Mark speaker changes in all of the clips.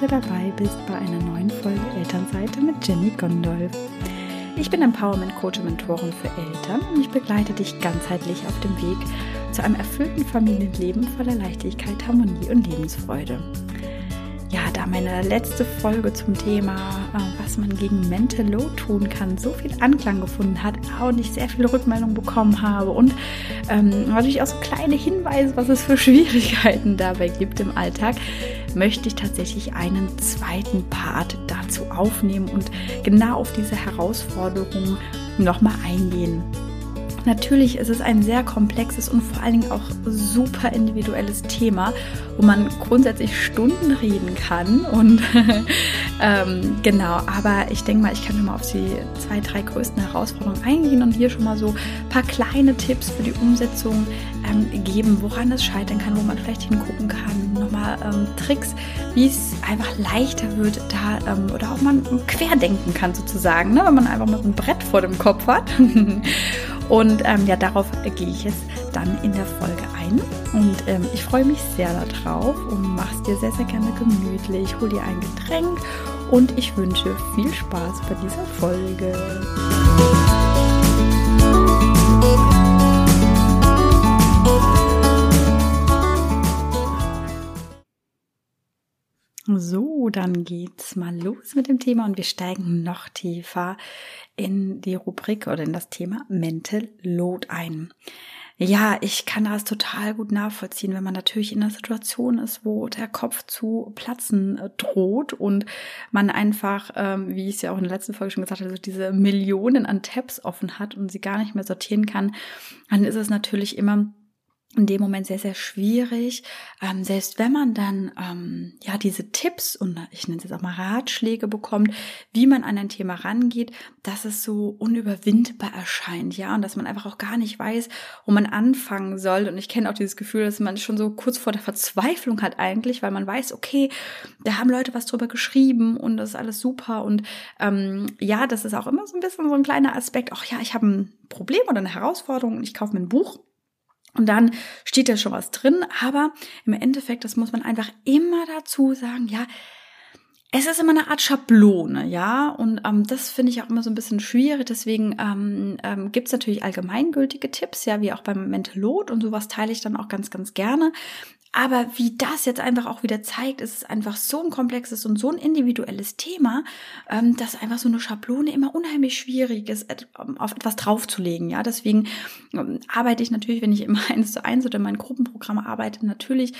Speaker 1: wieder dabei bist bei einer neuen Folge Elternseite mit Jenny Gondolf. Ich bin Empowerment Coach und Mentorin für Eltern und ich begleite dich ganzheitlich auf dem Weg zu einem erfüllten Familienleben voller Leichtigkeit, Harmonie und Lebensfreude ja, da meine letzte Folge zum Thema, äh, was man gegen Mental Load tun kann, so viel Anklang gefunden hat und ich sehr viele Rückmeldungen bekommen habe und ähm, natürlich auch so kleine Hinweise, was es für Schwierigkeiten dabei gibt im Alltag, möchte ich tatsächlich einen zweiten Part dazu aufnehmen und genau auf diese Herausforderungen nochmal eingehen. Natürlich ist es ein sehr komplexes und vor allen Dingen auch super individuelles Thema, wo man grundsätzlich Stunden reden kann. Und ähm, genau, aber ich denke mal, ich kann schon mal auf die zwei, drei größten Herausforderungen eingehen und hier schon mal so ein paar kleine Tipps für die Umsetzung ähm, geben, woran es scheitern kann, wo man vielleicht hingucken kann. Nochmal ähm, Tricks, wie es einfach leichter wird, da ähm, oder auch man querdenken kann sozusagen, ne? wenn man einfach mal so ein Brett vor dem Kopf hat. Und ähm, ja, darauf gehe ich jetzt dann in der Folge ein. Und ähm, ich freue mich sehr darauf und mache es dir sehr, sehr gerne gemütlich. Hol dir ein Getränk und ich wünsche viel Spaß bei dieser Folge. So, dann geht's mal los mit dem Thema und wir steigen noch tiefer in die Rubrik oder in das Thema Mental Load ein. Ja, ich kann das total gut nachvollziehen, wenn man natürlich in einer Situation ist, wo der Kopf zu platzen äh, droht und man einfach, ähm, wie ich es ja auch in der letzten Folge schon gesagt habe, so diese Millionen an Tabs offen hat und sie gar nicht mehr sortieren kann, dann ist es natürlich immer in dem Moment sehr, sehr schwierig. Ähm, selbst wenn man dann ähm, ja diese Tipps und ich nenne es jetzt auch mal Ratschläge bekommt, wie man an ein Thema rangeht, dass es so unüberwindbar erscheint, ja, und dass man einfach auch gar nicht weiß, wo man anfangen soll. Und ich kenne auch dieses Gefühl, dass man schon so kurz vor der Verzweiflung hat eigentlich, weil man weiß, okay, da haben Leute was drüber geschrieben und das ist alles super. Und ähm, ja, das ist auch immer so ein bisschen so ein kleiner Aspekt. Ach ja, ich habe ein Problem oder eine Herausforderung und ich kaufe mir ein Buch und dann steht da schon was drin, aber im Endeffekt, das muss man einfach immer dazu sagen, ja, es ist immer eine Art Schablone, ja, und ähm, das finde ich auch immer so ein bisschen schwierig. Deswegen ähm, ähm, gibt natürlich allgemeingültige Tipps, ja, wie auch beim Mental Load und sowas teile ich dann auch ganz, ganz gerne. Aber wie das jetzt einfach auch wieder zeigt, ist es einfach so ein komplexes und so ein individuelles Thema, ähm, dass einfach so eine Schablone immer unheimlich schwierig ist, auf etwas draufzulegen. Ja, deswegen ähm, arbeite ich natürlich, wenn ich immer eins zu eins oder in meinen Gruppenprogrammen arbeite, natürlich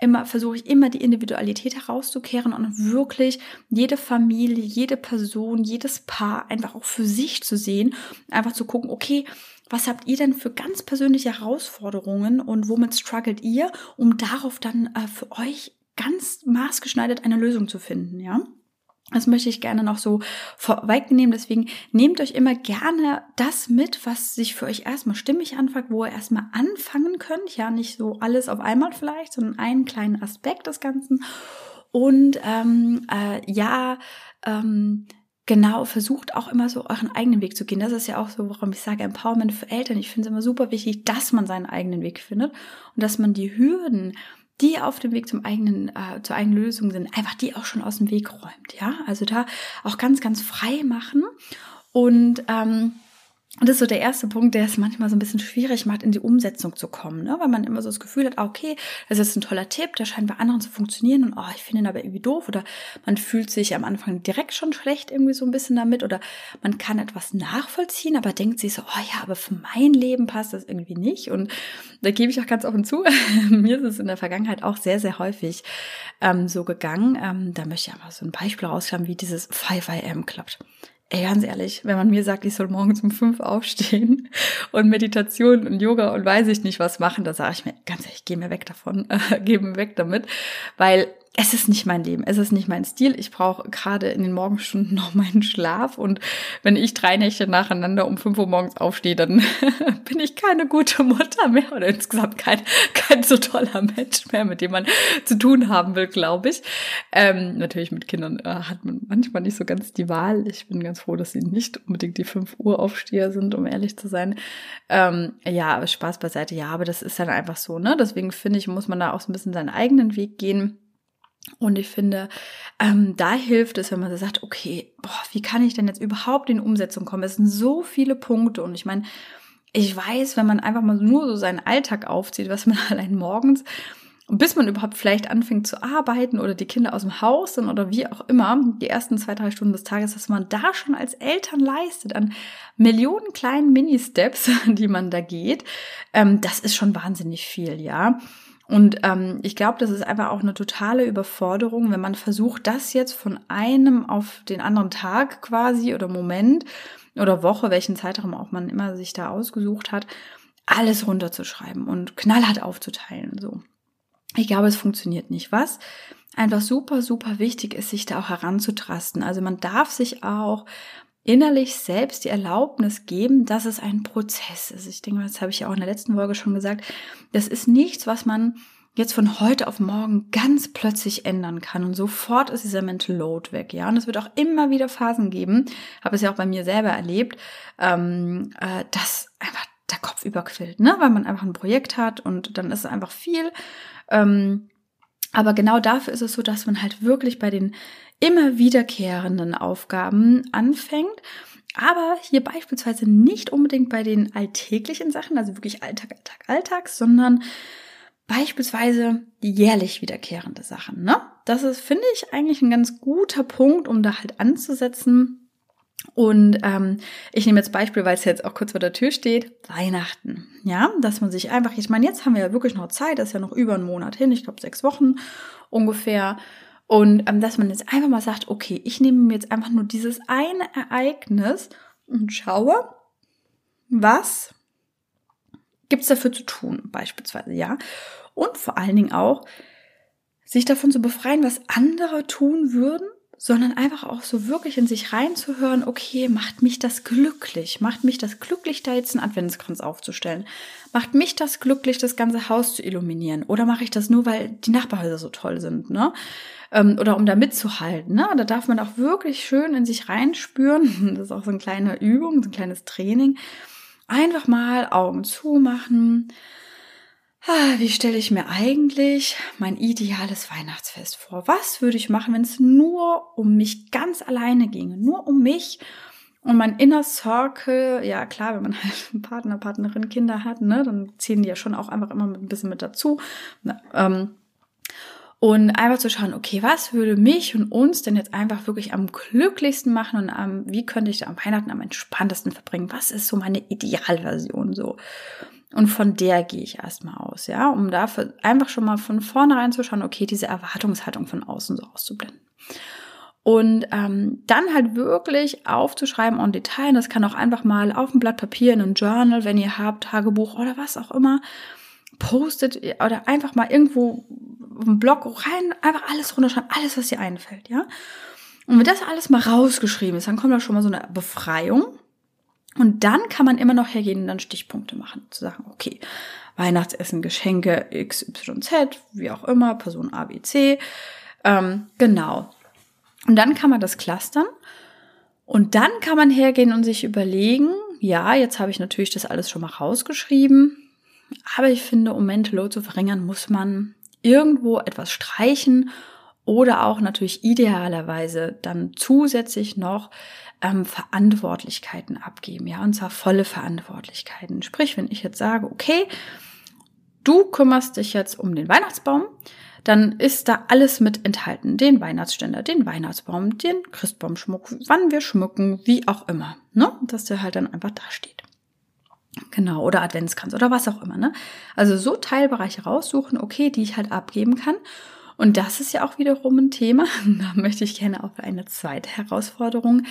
Speaker 1: immer versuche ich immer die Individualität herauszukehren und wirklich jede Familie, jede Person, jedes Paar einfach auch für sich zu sehen, einfach zu gucken, okay, was habt ihr denn für ganz persönliche Herausforderungen und womit struggelt ihr, um darauf dann äh, für euch ganz maßgeschneidert eine Lösung zu finden, ja? Das möchte ich gerne noch so vorwegnehmen. Deswegen nehmt euch immer gerne das mit, was sich für euch erstmal stimmig anfängt, wo ihr erstmal anfangen könnt. Ja, nicht so alles auf einmal vielleicht, sondern einen kleinen Aspekt des Ganzen. Und ähm, äh, ja, ähm, genau, versucht auch immer so euren eigenen Weg zu gehen. Das ist ja auch so, warum ich sage Empowerment für Eltern. Ich finde es immer super wichtig, dass man seinen eigenen Weg findet und dass man die Hürden, die auf dem Weg zum eigenen, äh, zur eigenen Lösung sind, einfach die auch schon aus dem Weg räumt. Ja, also da auch ganz, ganz frei machen und ähm, und das ist so der erste Punkt, der es manchmal so ein bisschen schwierig macht, in die Umsetzung zu kommen, ne? weil man immer so das Gefühl hat, ah, okay, das ist ein toller Tipp, der scheint bei anderen zu funktionieren und oh, ich finde ihn aber irgendwie doof oder man fühlt sich am Anfang direkt schon schlecht irgendwie so ein bisschen damit oder man kann etwas nachvollziehen, aber denkt sich so, oh ja, aber für mein Leben passt das irgendwie nicht und da gebe ich auch ganz offen zu, mir ist es in der Vergangenheit auch sehr, sehr häufig ähm, so gegangen. Ähm, da möchte ich einfach so ein Beispiel rauskramen, wie dieses 5 am klappt. Ey, ganz ehrlich, wenn man mir sagt, ich soll morgens um fünf aufstehen und Meditation und Yoga und weiß ich nicht was machen, da sage ich mir, ganz ehrlich, geh mir weg davon, äh, geh mir weg damit, weil es ist nicht mein Leben, es ist nicht mein Stil. Ich brauche gerade in den Morgenstunden noch meinen Schlaf und wenn ich drei Nächte nacheinander um fünf Uhr morgens aufstehe, dann bin ich keine gute Mutter mehr oder insgesamt kein, kein so toller Mensch mehr, mit dem man zu tun haben will, glaube ich. Ähm, natürlich mit Kindern äh, hat man manchmal nicht so ganz die Wahl. Ich bin ganz froh, dass sie nicht unbedingt die fünf Uhr Aufsteher sind, um ehrlich zu sein. Ähm, ja, Spaß beiseite, ja, aber das ist dann einfach so, ne? Deswegen finde ich, muss man da auch so ein bisschen seinen eigenen Weg gehen Und ich finde, ähm, da hilft es, wenn man sagt, okay, boah, wie kann ich denn jetzt überhaupt in Umsetzung kommen? Es sind so viele Punkte und ich meine, ich weiß, wenn man einfach mal nur so seinen Alltag aufzieht, was man allein morgens, bis man überhaupt vielleicht anfängt zu arbeiten oder die Kinder aus dem Haus sind oder wie auch immer, die ersten zwei, drei Stunden des Tages, dass man da schon als Eltern leistet an Millionen kleinen Mini-Steps, die man da geht, ähm, das ist schon wahnsinnig viel, ja. Und ähm, ich glaube, das ist einfach auch eine totale Überforderung, wenn man versucht, das jetzt von einem auf den anderen Tag quasi oder Moment oder Woche, welchen Zeitraum auch man immer sich da ausgesucht hat, alles runterzuschreiben und knallhart aufzuteilen. So. Ich glaube, es funktioniert nicht. Was einfach super, super wichtig ist, sich da auch heranzutrasten. Also man darf sich auch innerlich selbst die Erlaubnis geben, dass es ein Prozess ist. Ich denke, das habe ich ja auch in der letzten Folge schon gesagt. Das ist nichts, was man jetzt von heute auf morgen ganz plötzlich ändern kann und sofort ist dieser Mental Load weg, ja. Und es wird auch immer wieder Phasen geben, habe es ja auch bei mir selber erlebt, ähm, äh, dass einfach der Kopf überquillt, ne, weil man einfach ein Projekt hat und dann ist es einfach viel. Ähm, aber genau dafür ist es so, dass man halt wirklich bei den immer wiederkehrenden Aufgaben anfängt. Aber hier beispielsweise nicht unbedingt bei den alltäglichen Sachen, also wirklich Alltag, Alltag, Alltag, sondern beispielsweise jährlich wiederkehrende Sachen. Ne? Das ist, finde ich, eigentlich ein ganz guter Punkt, um da halt anzusetzen. Und ähm, ich nehme jetzt Beispiel, weil es jetzt auch kurz vor der Tür steht, Weihnachten. Ja, dass man sich einfach, ich meine, jetzt haben wir ja wirklich noch Zeit, das ist ja noch über einen Monat hin, ich glaube sechs Wochen ungefähr. Und ähm, dass man jetzt einfach mal sagt, okay, ich nehme mir jetzt einfach nur dieses eine Ereignis und schaue, was gibt's dafür zu tun, beispielsweise, ja. Und vor allen Dingen auch, sich davon zu befreien, was andere tun würden, sondern einfach auch so wirklich in sich reinzuhören, okay, macht mich das glücklich? Macht mich das glücklich, da jetzt einen Adventskranz aufzustellen? Macht mich das glücklich, das ganze Haus zu illuminieren? Oder mache ich das nur, weil die Nachbarhäuser so toll sind, ne? Ähm, oder um da mitzuhalten, ne? Da darf man auch wirklich schön in sich reinspüren. Das ist auch so eine kleine Übung, so ein kleines Training. Einfach mal Augen zumachen, Ah, wie stelle ich mir eigentlich mein ideales Weihnachtsfest vor? Was würde ich machen, wenn es nur um mich ganz alleine ginge? Nur um mich und mein Inner Circle. Ja, klar, wenn man halt einen Partner, Partnerin, Kinder hat, ne, dann zählen die ja schon auch einfach immer ein bisschen mit dazu. Ähm, und einfach zu schauen, okay, was würde mich und uns denn jetzt einfach wirklich am glücklichsten machen und am, wie könnte ich da am Weihnachten am entspanntesten verbringen? Was ist so meine Idealversion so? Und von der gehe ich erstmal aus, ja, um dafür einfach schon mal von vornherein zu schauen, okay, diese Erwartungshaltung von außen so auszublenden. Und ähm, dann halt wirklich aufzuschreiben und Detail. Das kann auch einfach mal auf ein Blatt Papier, in einem Journal, wenn ihr habt, Tagebuch oder was auch immer, postet oder einfach mal irgendwo einen Blog rein, einfach alles runterschreiben, alles, was dir einfällt, ja. Und wenn das alles mal rausgeschrieben ist, dann kommt da schon mal so eine Befreiung. Und dann kann man immer noch hergehen und dann Stichpunkte machen. Zu sagen, okay, Weihnachtsessen, Geschenke XYZ, wie auch immer, Person A, B, C. Ähm, genau. Und dann kann man das clustern. Und dann kann man hergehen und sich überlegen, ja, jetzt habe ich natürlich das alles schon mal rausgeschrieben. Aber ich finde, um Mental Load zu verringern, muss man irgendwo etwas streichen oder auch natürlich idealerweise dann zusätzlich noch ähm, Verantwortlichkeiten abgeben, ja, und zwar volle Verantwortlichkeiten. Sprich, wenn ich jetzt sage, okay, du kümmerst dich jetzt um den Weihnachtsbaum, dann ist da alles mit enthalten. Den Weihnachtsständer, den Weihnachtsbaum, den Christbaumschmuck, wann wir schmücken, wie auch immer, ne, dass der halt dann einfach da steht. Genau, oder Adventskranz oder was auch immer, ne? Also so Teilbereiche raussuchen, okay, die ich halt abgeben kann. Und das ist ja auch wiederum ein Thema. Da möchte ich gerne auf eine zweite Herausforderung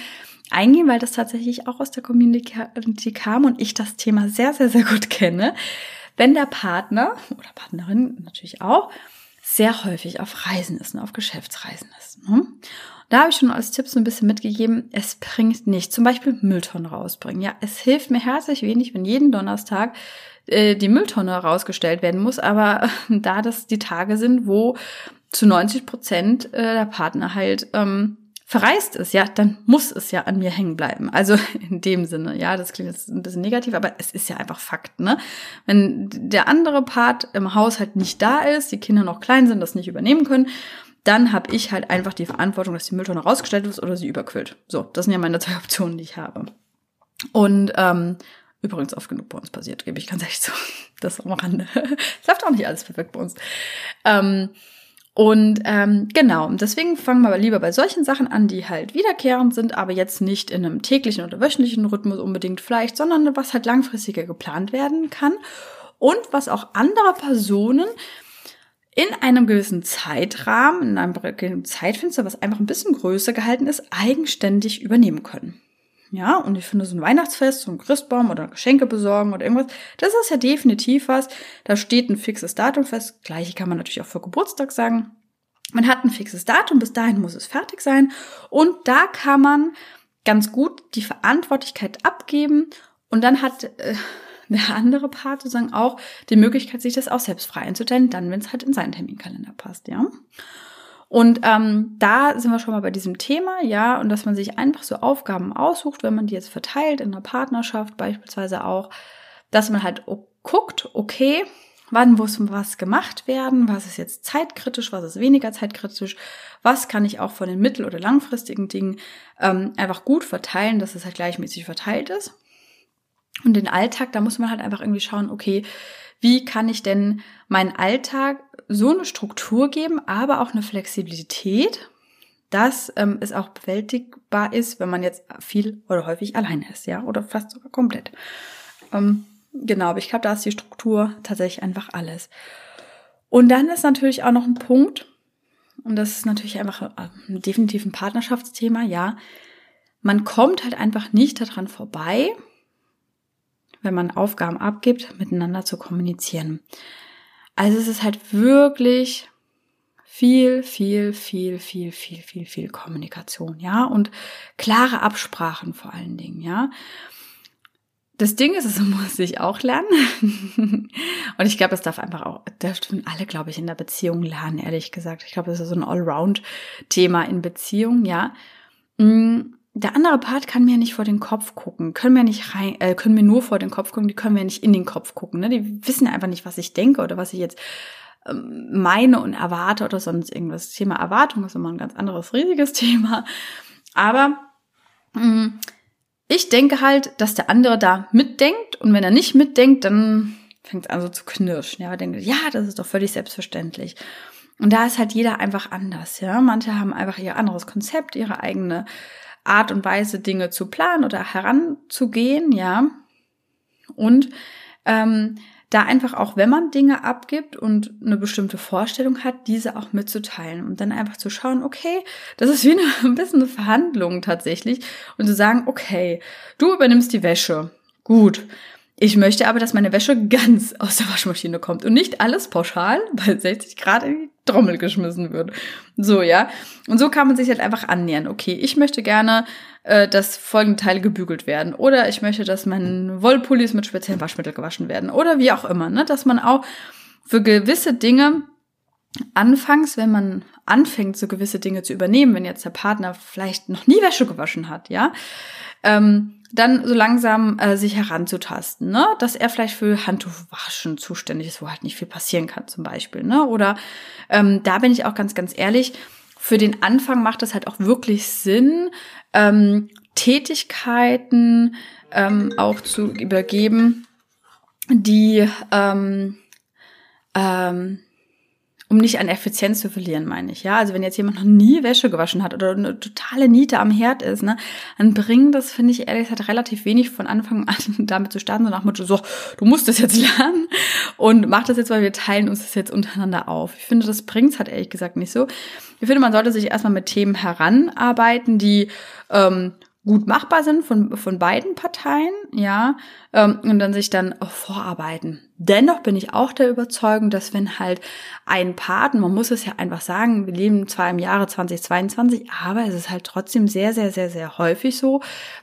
Speaker 1: eingehen, weil das tatsächlich auch aus der Community kam und ich das Thema sehr, sehr, sehr gut kenne. Wenn der Partner oder Partnerin natürlich auch sehr häufig auf Reisen ist, auf Geschäftsreisen ist. Ne? Da habe ich schon als Tipp so ein bisschen mitgegeben, es bringt nicht. Zum Beispiel Mülltonnen rausbringen. Ja, es hilft mir herzlich wenig, wenn jeden Donnerstag äh, die Mülltonne rausgestellt werden muss, aber da das die Tage sind, wo zu 90 Prozent äh, der Partner halt ähm, verreist ist, ja, dann muss es ja an mir hängen bleiben. Also in dem Sinne, ja, das klingt jetzt ein bisschen negativ, aber es ist ja einfach Fakt, ne? Wenn der andere Part im Haushalt nicht da ist, die Kinder noch klein sind, das nicht übernehmen können, dann habe ich halt einfach die Verantwortung, dass die Mülltonne rausgestellt wird oder sie überquillt. So, das sind ja meine zwei Optionen, die ich habe. Und ähm, übrigens oft genug bei uns passiert, gebe ich ganz ehrlich zu. Das am Rande. Es läuft auch nicht alles perfekt bei uns. Ähm, und ähm, genau, deswegen fangen wir lieber bei solchen Sachen an, die halt wiederkehrend sind, aber jetzt nicht in einem täglichen oder wöchentlichen Rhythmus unbedingt vielleicht, sondern was halt langfristiger geplant werden kann und was auch andere Personen in einem gewissen Zeitrahmen, in einem Zeitfenster, was einfach ein bisschen größer gehalten ist, eigenständig übernehmen können. Ja, und ich finde so ein Weihnachtsfest, so ein Christbaum oder Geschenke besorgen oder irgendwas, das ist ja definitiv was. Da steht ein fixes Datum fest. Gleiche kann man natürlich auch für Geburtstag sagen. Man hat ein fixes Datum, bis dahin muss es fertig sein. Und da kann man ganz gut die Verantwortlichkeit abgeben. Und dann hat äh, der andere Part sozusagen auch die Möglichkeit, sich das auch selbst frei einzuteilen, dann, wenn es halt in seinen Terminkalender passt, ja. Und ähm, da sind wir schon mal bei diesem Thema, ja, und dass man sich einfach so Aufgaben aussucht, wenn man die jetzt verteilt in einer Partnerschaft beispielsweise auch, dass man halt guckt, okay, wann muss was gemacht werden, was ist jetzt zeitkritisch, was ist weniger zeitkritisch, was kann ich auch von den mittel- oder langfristigen Dingen ähm, einfach gut verteilen, dass es halt gleichmäßig verteilt ist. Und den Alltag, da muss man halt einfach irgendwie schauen, okay, wie kann ich denn meinen Alltag so eine Struktur geben, aber auch eine Flexibilität, dass ähm, es auch bewältigbar ist, wenn man jetzt viel oder häufig alleine ist, ja, oder fast sogar komplett. Ähm, genau, aber ich glaube, da ist die Struktur tatsächlich einfach alles. Und dann ist natürlich auch noch ein Punkt, und das ist natürlich einfach äh, definitiv ein Partnerschaftsthema, ja. Man kommt halt einfach nicht daran vorbei, wenn man Aufgaben abgibt, miteinander zu kommunizieren. Also es ist halt wirklich viel, viel, viel, viel, viel, viel, viel Kommunikation, ja, und klare Absprachen vor allen Dingen, ja. Das Ding ist, es muss ich auch lernen. und ich glaube, das darf einfach auch, das dürfen alle, glaube ich, in der Beziehung lernen, ehrlich gesagt. Ich glaube, das ist so ein Allround-Thema in Beziehung, ja. Mm, der andere Part kann mir nicht vor den Kopf gucken, können mir nicht rein, äh, können mir nur vor den Kopf gucken, die können mir nicht in den Kopf gucken. Ne? Die wissen einfach nicht, was ich denke oder was ich jetzt ähm, meine und erwarte oder sonst irgendwas. Das Thema Erwartung ist immer ein ganz anderes, riesiges Thema. Aber mh, mm, ich denke halt, dass der andere da mitdenkt und wenn er nicht mitdenkt, dann fängt es an so zu knirschen. Ja, er ja, das ist doch völlig selbstverständlich. Und da ist halt jeder einfach anders. Ja, manche haben einfach ihr anderes Konzept, ihre eigene Art und Weise, Dinge zu planen oder heranzugehen, ja. Und ähm, da einfach auch, wenn man Dinge abgibt und eine bestimmte Vorstellung hat, diese auch mitzuteilen und dann einfach zu schauen, okay, das ist wie eine, ein bisschen eine Verhandlung tatsächlich und zu sagen, okay, du übernimmst die Wäsche. Gut. Ich möchte aber, dass meine Wäsche ganz aus der Waschmaschine kommt und nicht alles pauschal bei 60 Grad in die Trommel geschmissen wird. So, ja. Und so kann man sich halt einfach annähern. Okay, ich möchte gerne, äh, dass folgende Teile gebügelt werden. Oder ich möchte, dass meine Wollpullis mit speziellen Waschmittel gewaschen werden. Oder wie auch immer, ne? Dass man auch für gewisse Dinge anfangs, wenn man anfängt, so gewisse Dinge zu übernehmen, wenn jetzt der Partner vielleicht noch nie Wäsche gewaschen hat, ja, ähm, dann so langsam äh, sich heranzutasten, ne? Dass er vielleicht für Handtuchwaschen zuständig ist, wo halt nicht viel passieren kann, zum Beispiel, ne? Oder ähm, da bin ich auch ganz, ganz ehrlich, für den Anfang macht es halt auch wirklich Sinn, ähm, Tätigkeiten ähm, auch zu übergeben, die ähm, ähm, um nicht an Effizienz zu verlieren, meine ich. Ja, also wenn jetzt jemand noch nie Wäsche gewaschen hat oder eine totale Niete am Herd ist, ne, dann bringt das, finde ich ehrlich gesagt, relativ wenig von Anfang an damit zu starten, so nach Motto, so, du musst das jetzt lernen und mach das jetzt, weil wir teilen uns das jetzt untereinander auf. Ich finde, das bringt's halt ehrlich gesagt nicht so. Ich finde, man sollte sich erstmal mit Themen heranarbeiten, die ähm, gut machbar sind von, von beiden Parteien, ja, ähm, und dann sich dann vorarbeiten. Dennoch bin ich auch der Überzeugung, dass wenn halt ein Part, man muss es ja einfach sagen, wir leben zwar im Jahre 2022, aber es ist halt trotzdem sehr, sehr, sehr, sehr häufig so,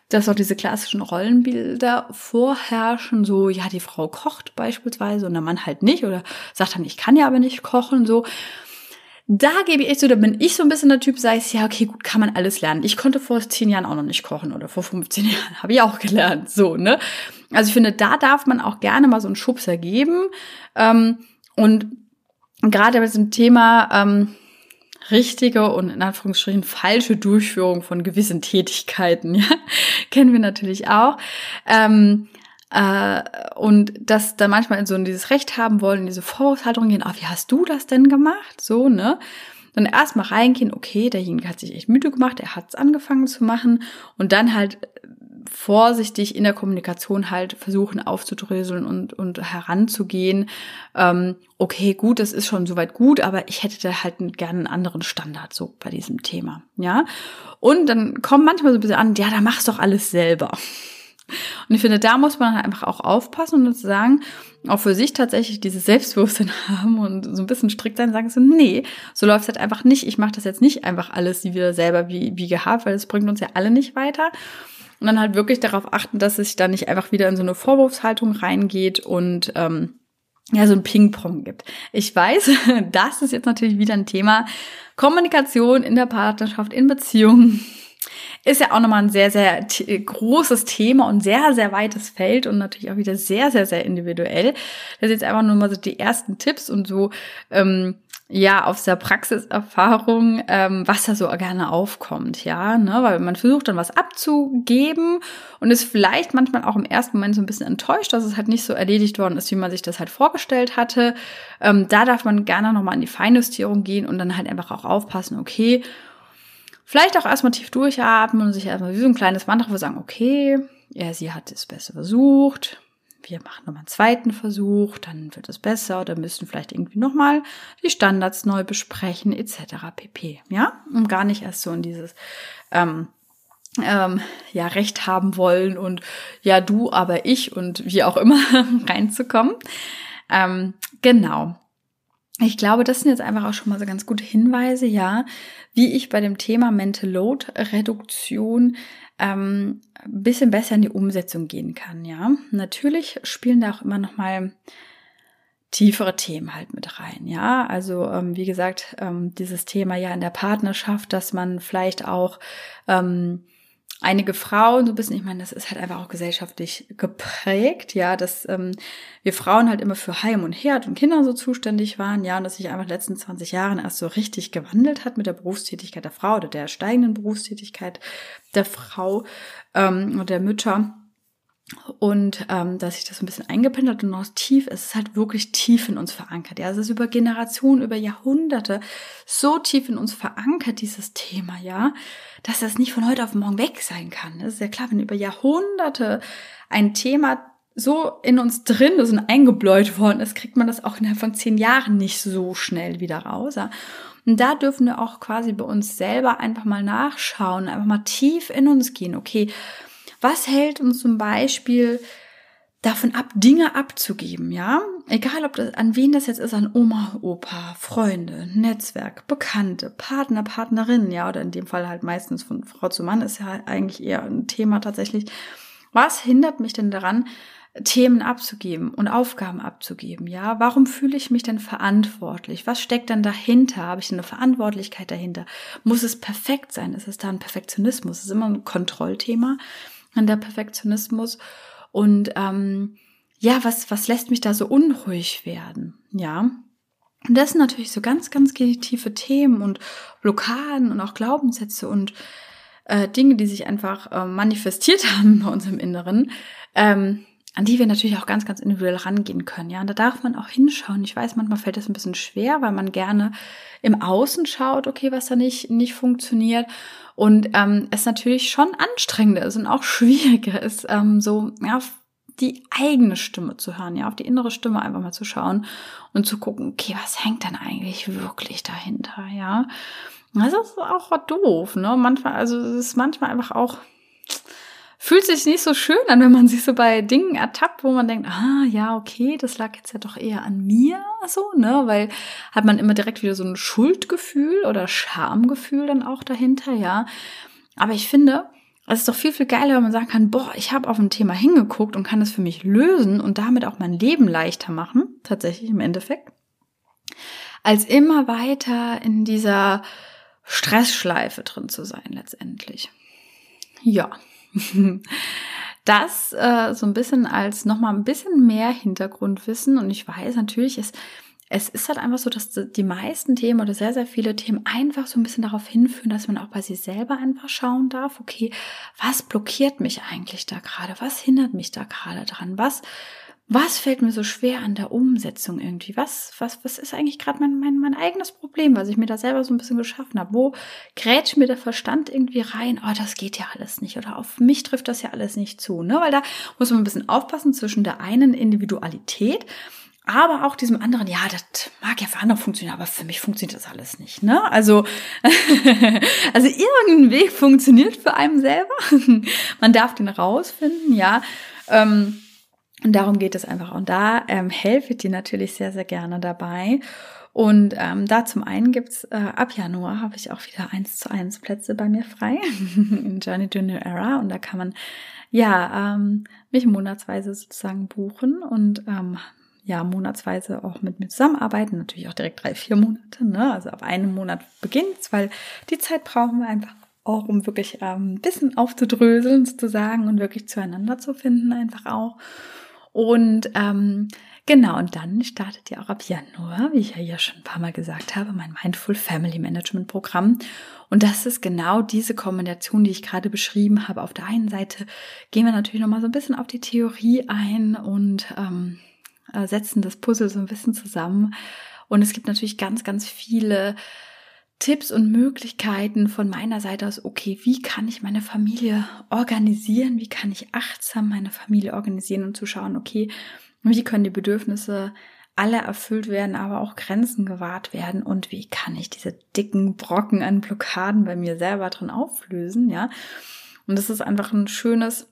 Speaker 1: dass auch diese klassischen Rollenbilder vorherrschen, so, ja, die Frau kocht beispielsweise und der Mann halt nicht oder sagt dann, ich kann ja aber nicht kochen, so. Da gebe ich echt so, da bin ich so ein bisschen der Typ, sage ich, ja, okay, gut, kann man alles lernen. Ich konnte vor zehn Jahren auch noch nicht kochen oder vor 15 Jahren habe ich auch gelernt, so, ne? Also ich finde, da darf man auch gerne mal so einen Schubser geben. Ähm, und gerade bei diesem Thema, ähm, richtige und in Anführungsstrichen falsche Durchführung von gewissen Tätigkeiten, ja, kennen wir natürlich auch. Ähm, äh, und dass da manchmal in so dieses Recht haben wollen, in diese Vorwurfshaltung gehen, ah, wie hast du das denn gemacht? So, ne? Dann erstmal reingehen, okay, derjenige hat sich echt müde gemacht, er hat es angefangen zu machen und dann halt vorsichtig in der Kommunikation halt versuchen aufzudröseln und, und heranzugehen. Ähm, okay, gut, das ist schon soweit gut, aber ich hätte da halt gerne einen anderen Standard so bei diesem Thema, ja. Und dann kommt manchmal so ein bisschen an, ja, da machst doch alles selber. Und ich finde, da muss man halt einfach auch aufpassen und sagen, auch für sich tatsächlich dieses Selbstbewusstsein haben und so ein bisschen strikt sein, sagen so, nee, so läuft es halt einfach nicht. Ich mache das jetzt nicht einfach alles die wir selber wie, wie gehabt, weil es bringt uns ja alle nicht weiter. Und dann halt wirklich darauf achten, dass es da nicht einfach wieder in so eine Vorwurfshaltung reingeht und ähm, ja, so ein Ping-Pong gibt. Ich weiß, das ist jetzt natürlich wieder ein Thema. Kommunikation in der Partnerschaft, in Beziehungen ist ja auch nochmal ein sehr, sehr großes Thema und sehr, sehr weites Feld und natürlich auch wieder sehr, sehr, sehr individuell. Das ist jetzt einfach nur mal so die ersten Tipps und so, ähm, ja, aus der Praxiserfahrung, ähm, was da so gerne aufkommt, ja, ne, weil man versucht dann was abzugeben und ist vielleicht manchmal auch im ersten Moment so ein bisschen enttäuscht, dass es halt nicht so erledigt worden ist, wie man sich das halt vorgestellt hatte. Ähm, da darf man gerne nochmal in die Feinjustierung gehen und dann halt einfach auch aufpassen, okay, Vielleicht auch erstmal tief durchatmen und sich erstmal wie so ein kleines Mantra sagen, okay, er, sie hat es besser versucht. Wir machen nochmal einen zweiten Versuch, dann wird es besser oder müssen vielleicht irgendwie nochmal die Standards neu besprechen, etc. pp. Ja, um gar nicht erst so in dieses ähm, ähm, ja Recht haben wollen und ja du, aber ich und wie auch immer reinzukommen. Ähm, genau. Ich glaube, das sind jetzt einfach auch schon mal so ganz gute Hinweise, ja, wie ich bei dem Thema Mental Load Reduktion ähm, bisschen besser in die Umsetzung gehen kann, ja. Natürlich spielen da auch immer noch mal tiefere Themen halt mit rein, ja. Also ähm, wie gesagt, ähm, dieses Thema ja in der Partnerschaft, dass man vielleicht auch ähm, einige Frauen so ein bisschen, ich meine, das ist halt einfach auch gesellschaftlich geprägt, ja, dass ähm, wir Frauen halt immer für Heim und Herd und Kinder so zuständig waren, ja, und dass sich einfach in den letzten 20 Jahren erst so richtig gewandelt hat mit der Berufstätigkeit der Frau oder der steigenden Berufstätigkeit der Frau ähm, und der Mütter. Und ähm, dass sich das ein bisschen eingependelt und noch tief, es ist halt wirklich tief in uns verankert. Ja, es ist über Generationen, über Jahrhunderte so tief in uns verankert, dieses Thema, ja, dass das nicht von heute auf morgen weg sein kann. Das ist ja klar, wenn über Jahrhunderte ein Thema so in uns drin ist und eingebläut worden ist, kriegt man das auch innerhalb von zehn Jahren nicht so schnell wieder raus. Ja? Und da dürfen wir auch quasi bei uns selber einfach mal nachschauen, einfach mal tief in uns gehen. Okay, was hält uns zum Beispiel davon ab, Dinge abzugeben, ja? Egal, ob das, an wen das jetzt ist, an Oma, Opa, Freunde, Netzwerk, Bekannte, Partner, Partnerin, ja, oder in dem Fall halt meistens von Frau zu Mann ist ja eigentlich eher ein Thema tatsächlich. Was hindert mich denn daran, Themen abzugeben und Aufgaben abzugeben, ja? Warum fühle ich mich denn verantwortlich? Was steckt denn dahinter? Habe ich eine Verantwortlichkeit dahinter? Muss es perfekt sein? Ist es da ein Perfektionismus? Ist immer ein Kontrollthema an der Perfektionismus. Und ähm, ja, was, was lässt mich da so unruhig werden? Ja. Und das sind natürlich so ganz, ganz tiefe Themen und Blockaden und auch Glaubenssätze und äh, Dinge, die sich einfach äh, manifestiert haben bei uns im Inneren, ähm, an die wir natürlich auch ganz, ganz individuell rangehen können. Ja, und da darf man auch hinschauen. Ich weiß, manchmal fällt das ein bisschen schwer, weil man gerne im Außen schaut, okay, was da nicht, nicht funktioniert. Und ähm, es natürlich schon anstrengender ist und auch schwieriger ist, ähm, so ja, auf die eigene Stimme zu hören, ja, auf die innere Stimme einfach mal zu schauen und zu gucken, okay, was hängt denn eigentlich wirklich dahinter, ja. Das ist auch doof, ne? Manchmal, also es ist manchmal einfach auch fühlt sich nicht so schön an, wenn man sich so bei Dingen ertappt, wo man denkt, ah, ja, okay, das lag jetzt ja doch eher an mir, so, ne, weil hat man immer direkt wieder so ein Schuldgefühl oder Schamgefühl dann auch dahinter, ja. Aber ich finde, es ist doch viel, viel geiler, wenn man sagen kann, boah, ich habe auf ein Thema hingeguckt und kann es für mich lösen und damit auch mein Leben leichter machen, tatsächlich im Endeffekt, als immer weiter in dieser Stressschleife drin zu sein, letztendlich. Ja, das äh, so ein bisschen als nochmal ein bisschen mehr Hintergrundwissen. Und ich weiß natürlich, es es ist halt einfach so, dass die meisten Themen oder sehr, sehr viele Themen einfach so ein bisschen darauf hinführen, dass man auch bei sich selber einfach schauen darf, okay, was blockiert mich eigentlich da gerade? Was hindert mich da gerade dran? Was, was fällt mir so schwer an der Umsetzung irgendwie? Was, was, was ist eigentlich gerade mein, mein, mein eigenes Problem, was ich mir da selber so ein bisschen geschaffen habe? Wo grätscht mir der Verstand irgendwie rein? Oh, das geht ja alles nicht. Oder auf mich trifft das ja alles nicht zu, ne? Weil da muss man ein bisschen aufpassen zwischen der einen Individualität aber auch diesem anderen, ja, das mag ja für andere funktionieren, aber für mich funktioniert das alles nicht. Ne? Also, also irgendein Weg funktioniert für einen selber. Man darf den rausfinden, ja. Ähm, und darum geht es einfach. Und da ähm, helfe ich dir natürlich sehr, sehr gerne dabei. Und ähm, da zum einen gibt's äh, ab Januar habe ich auch wieder eins zu eins Plätze bei mir frei in Journey to New Era. Und da kann man ja ähm, mich monatsweise sozusagen buchen und ähm, ja monatsweise auch mit mir zusammenarbeiten, natürlich auch direkt drei, vier Monate, ne? Also ab einem Monat beginnt's, weil die Zeit brauchen wir einfach auch, um wirklich ähm, ein bisschen aufzudröseln sozusagen und wirklich zueinander zu finden, einfach auch. Und ähm, genau, und dann startet ja auch ab Januar, wie ich ja schon ein paar Mal gesagt habe, mein Mindful Family Management Programm. Und das ist genau diese Kombination, die ich gerade beschrieben habe. Auf der einen Seite gehen wir natürlich nochmal so ein bisschen auf die Theorie ein und ähm, äh, setzen das Puzzle so ein bisschen zusammen. Und es gibt natürlich ganz, ganz viele Tipps und Möglichkeiten von meiner Seite aus, okay, wie kann ich meine Familie organisieren? Wie kann ich achtsam meine Familie organisieren und zu schauen, okay, wie können die Bedürfnisse alle erfüllt werden, aber auch Grenzen gewahrt werden und wie kann ich diese dicken Brocken an Blockaden bei mir selber drin auflösen, ja? Und das ist einfach ein schönes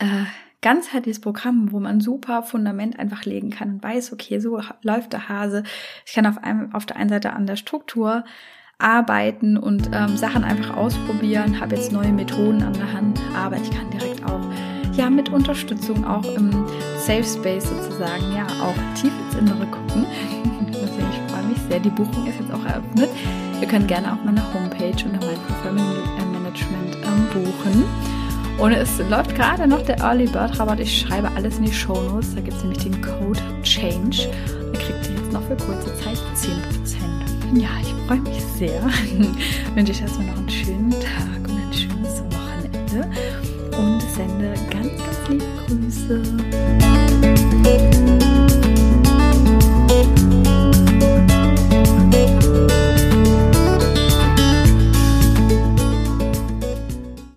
Speaker 1: äh, ganzheitliches Programm, wo man super Fundament einfach legen kann und weiß, okay, so läuft der Hase. Ich kann auf, einem, auf der einen Seite an der Struktur arbeiten und ähm, Sachen einfach ausprobieren, habe jetzt neue Methoden an der Hand, aber ich kann direkt auch ja mit Unterstützung auch im Safe Space sozusagen ja auch tief ins Innere gucken. Deswegen ich freue mich sehr. Die Buchung ist jetzt auch eröffnet. Ihr könnt gerne auch meine Homepage unter Mindful Family Management ähm, buchen. Und es läuft gerade noch der Early Bird Rabatt. Ich schreibe alles in die Show Notes. Da gibt es nämlich den Code Change. Da kriegt ihr jetzt noch für kurze Zeit 10%. Ja, ich freue mich sehr. Wünsche ich erstmal noch einen schönen Tag und ein schönes Wochenende. Und sende ganz, ganz liebe Grüße.